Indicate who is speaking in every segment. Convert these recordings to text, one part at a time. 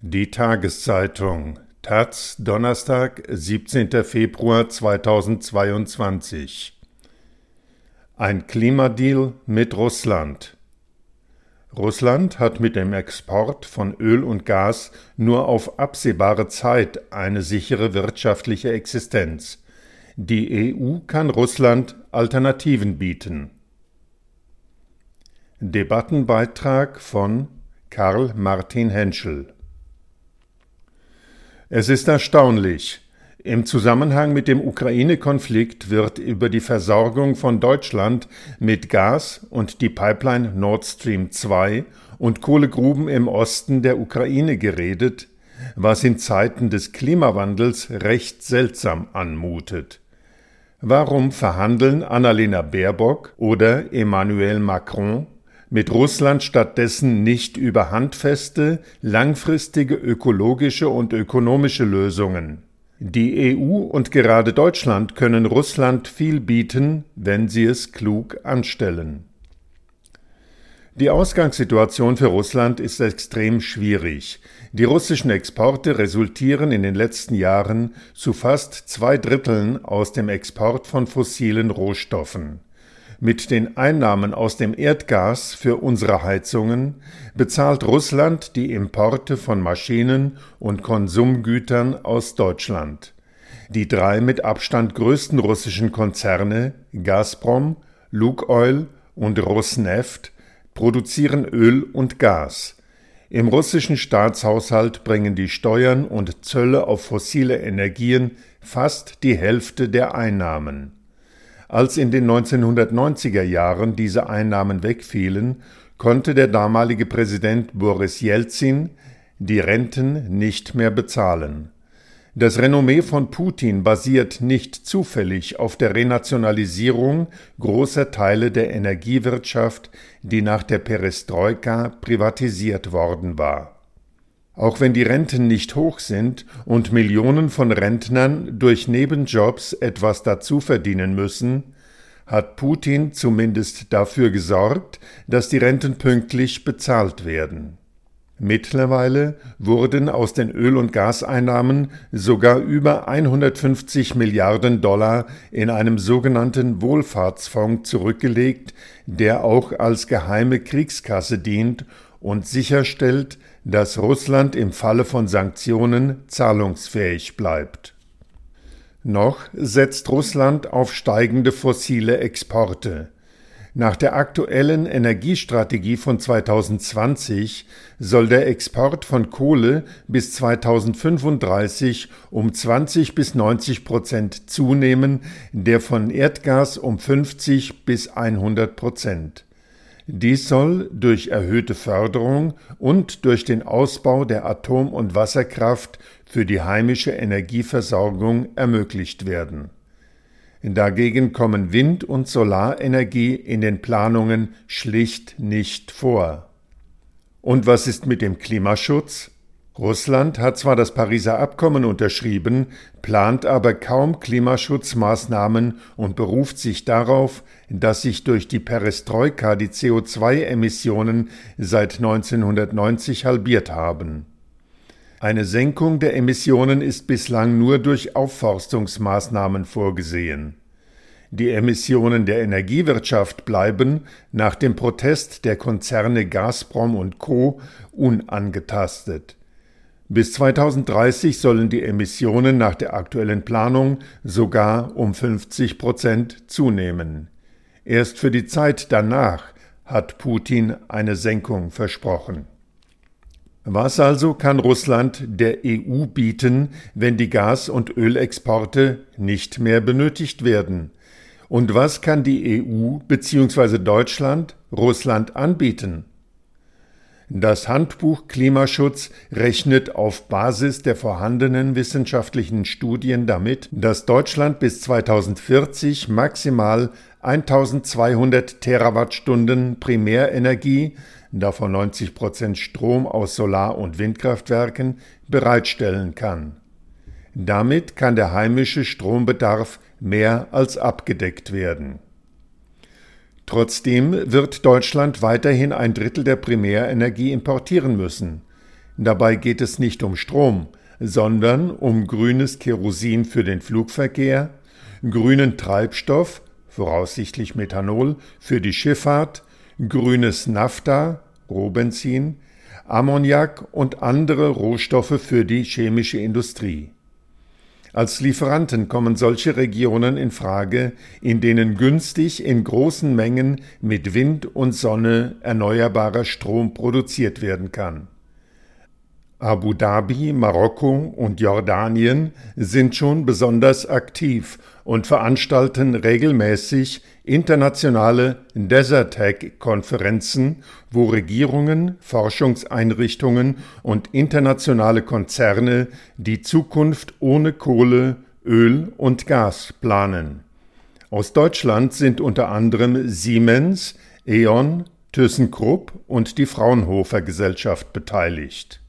Speaker 1: Die Tageszeitung Taz Donnerstag, 17. Februar 2022 Ein Klimadeal mit Russland Russland hat mit dem Export von Öl und Gas nur auf absehbare Zeit eine sichere wirtschaftliche Existenz. Die EU kann Russland Alternativen bieten. Debattenbeitrag von Karl Martin Henschel es ist erstaunlich. Im Zusammenhang mit dem Ukraine-Konflikt wird über die Versorgung von Deutschland mit Gas und die Pipeline Nord Stream 2 und Kohlegruben im Osten der Ukraine geredet, was in Zeiten des Klimawandels recht seltsam anmutet. Warum verhandeln Annalena Baerbock oder Emmanuel Macron mit Russland stattdessen nicht über handfeste, langfristige ökologische und ökonomische Lösungen. Die EU und gerade Deutschland können Russland viel bieten, wenn sie es klug anstellen. Die Ausgangssituation für Russland ist extrem schwierig. Die russischen Exporte resultieren in den letzten Jahren zu fast zwei Dritteln aus dem Export von fossilen Rohstoffen. Mit den Einnahmen aus dem Erdgas für unsere Heizungen bezahlt Russland die Importe von Maschinen und Konsumgütern aus Deutschland. Die drei mit Abstand größten russischen Konzerne Gazprom, Lukoil und Rosneft produzieren Öl und Gas. Im russischen Staatshaushalt bringen die Steuern und Zölle auf fossile Energien fast die Hälfte der Einnahmen. Als in den 1990er Jahren diese Einnahmen wegfielen, konnte der damalige Präsident Boris Jelzin die Renten nicht mehr bezahlen. Das Renommee von Putin basiert nicht zufällig auf der Renationalisierung großer Teile der Energiewirtschaft, die nach der Perestroika privatisiert worden war. Auch wenn die Renten nicht hoch sind und Millionen von Rentnern durch Nebenjobs etwas dazu verdienen müssen, hat Putin zumindest dafür gesorgt, dass die Renten pünktlich bezahlt werden. Mittlerweile wurden aus den Öl- und Gaseinnahmen sogar über 150 Milliarden Dollar in einem sogenannten Wohlfahrtsfonds zurückgelegt, der auch als geheime Kriegskasse dient und sicherstellt, dass Russland im Falle von Sanktionen zahlungsfähig bleibt. Noch setzt Russland auf steigende fossile Exporte. Nach der aktuellen Energiestrategie von 2020 soll der Export von Kohle bis 2035 um 20 bis 90 Prozent zunehmen, der von Erdgas um 50 bis 100 Prozent. Dies soll durch erhöhte Förderung und durch den Ausbau der Atom- und Wasserkraft für die heimische Energieversorgung ermöglicht werden. Dagegen kommen Wind- und Solarenergie in den Planungen schlicht nicht vor. Und was ist mit dem Klimaschutz? Russland hat zwar das Pariser Abkommen unterschrieben, plant aber kaum Klimaschutzmaßnahmen und beruft sich darauf, dass sich durch die Perestroika die CO2-Emissionen seit 1990 halbiert haben. Eine Senkung der Emissionen ist bislang nur durch Aufforstungsmaßnahmen vorgesehen. Die Emissionen der Energiewirtschaft bleiben nach dem Protest der Konzerne Gazprom und Co unangetastet. Bis 2030 sollen die Emissionen nach der aktuellen Planung sogar um 50 Prozent zunehmen. Erst für die Zeit danach hat Putin eine Senkung versprochen. Was also kann Russland der EU bieten, wenn die Gas- und Ölexporte nicht mehr benötigt werden? Und was kann die EU bzw. Deutschland Russland anbieten? Das Handbuch Klimaschutz rechnet auf Basis der vorhandenen wissenschaftlichen Studien damit, dass Deutschland bis 2040 maximal 1200 Terawattstunden Primärenergie, davon 90 Prozent Strom aus Solar- und Windkraftwerken, bereitstellen kann. Damit kann der heimische Strombedarf mehr als abgedeckt werden. Trotzdem wird Deutschland weiterhin ein Drittel der Primärenergie importieren müssen. Dabei geht es nicht um Strom, sondern um grünes Kerosin für den Flugverkehr, grünen Treibstoff, voraussichtlich Methanol, für die Schifffahrt, grünes Naphtha, Rohbenzin, Ammoniak und andere Rohstoffe für die chemische Industrie. Als Lieferanten kommen solche Regionen in Frage, in denen günstig in großen Mengen mit Wind und Sonne erneuerbarer Strom produziert werden kann Abu Dhabi, Marokko und Jordanien sind schon besonders aktiv und veranstalten regelmäßig internationale Desertec-Konferenzen, wo Regierungen, Forschungseinrichtungen und internationale Konzerne die Zukunft ohne Kohle, Öl und Gas planen. Aus Deutschland sind unter anderem Siemens, E.ON, ThyssenKrupp und die Fraunhofer Gesellschaft beteiligt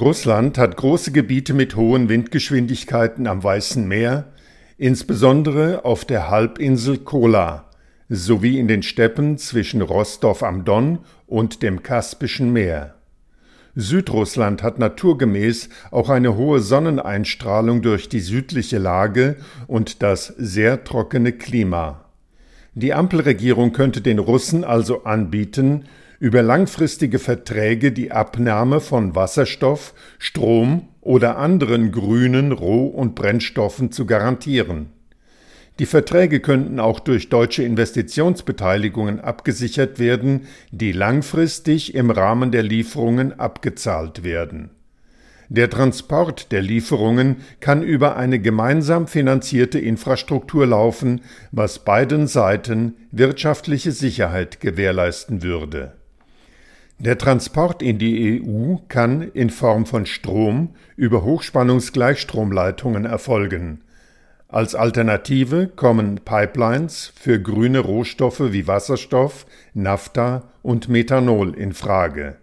Speaker 1: Russland hat große Gebiete mit hohen Windgeschwindigkeiten am Weißen Meer, insbesondere auf der Halbinsel Kola sowie in den Steppen zwischen Rostow am Don und dem Kaspischen Meer. Südrussland hat naturgemäß auch eine hohe Sonneneinstrahlung durch die südliche Lage und das sehr trockene Klima. Die Ampelregierung könnte den Russen also anbieten, über langfristige Verträge die Abnahme von Wasserstoff, Strom oder anderen grünen Roh- und Brennstoffen zu garantieren. Die Verträge könnten auch durch deutsche Investitionsbeteiligungen abgesichert werden, die langfristig im Rahmen der Lieferungen abgezahlt werden. Der Transport der Lieferungen kann über eine gemeinsam finanzierte Infrastruktur laufen, was beiden Seiten wirtschaftliche Sicherheit gewährleisten würde der Transport in die EU kann in Form von Strom über Hochspannungsgleichstromleitungen erfolgen. Als Alternative kommen Pipelines für grüne Rohstoffe wie Wasserstoff, Naphtha und Methanol in Frage.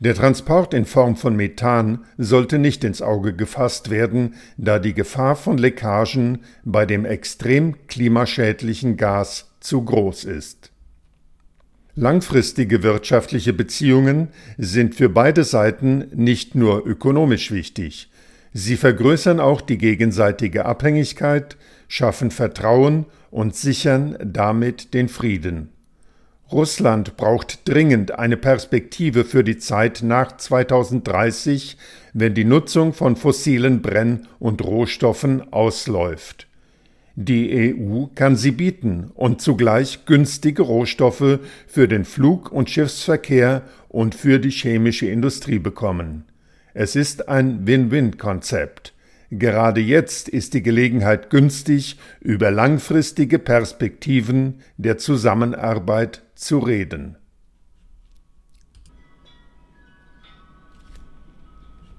Speaker 1: Der Transport in Form von Methan sollte nicht ins Auge gefasst werden, da die Gefahr von Leckagen bei dem extrem klimaschädlichen Gas zu groß ist Langfristige wirtschaftliche Beziehungen sind für beide Seiten nicht nur ökonomisch wichtig, sie vergrößern auch die gegenseitige Abhängigkeit, schaffen Vertrauen und sichern damit den Frieden. Russland braucht dringend eine Perspektive für die Zeit nach 2030, wenn die Nutzung von fossilen Brenn- und Rohstoffen ausläuft. Die EU kann sie bieten und zugleich günstige Rohstoffe für den Flug- und Schiffsverkehr und für die chemische Industrie bekommen. Es ist ein Win-Win-Konzept. Gerade jetzt ist die Gelegenheit günstig, über langfristige Perspektiven der Zusammenarbeit zu reden.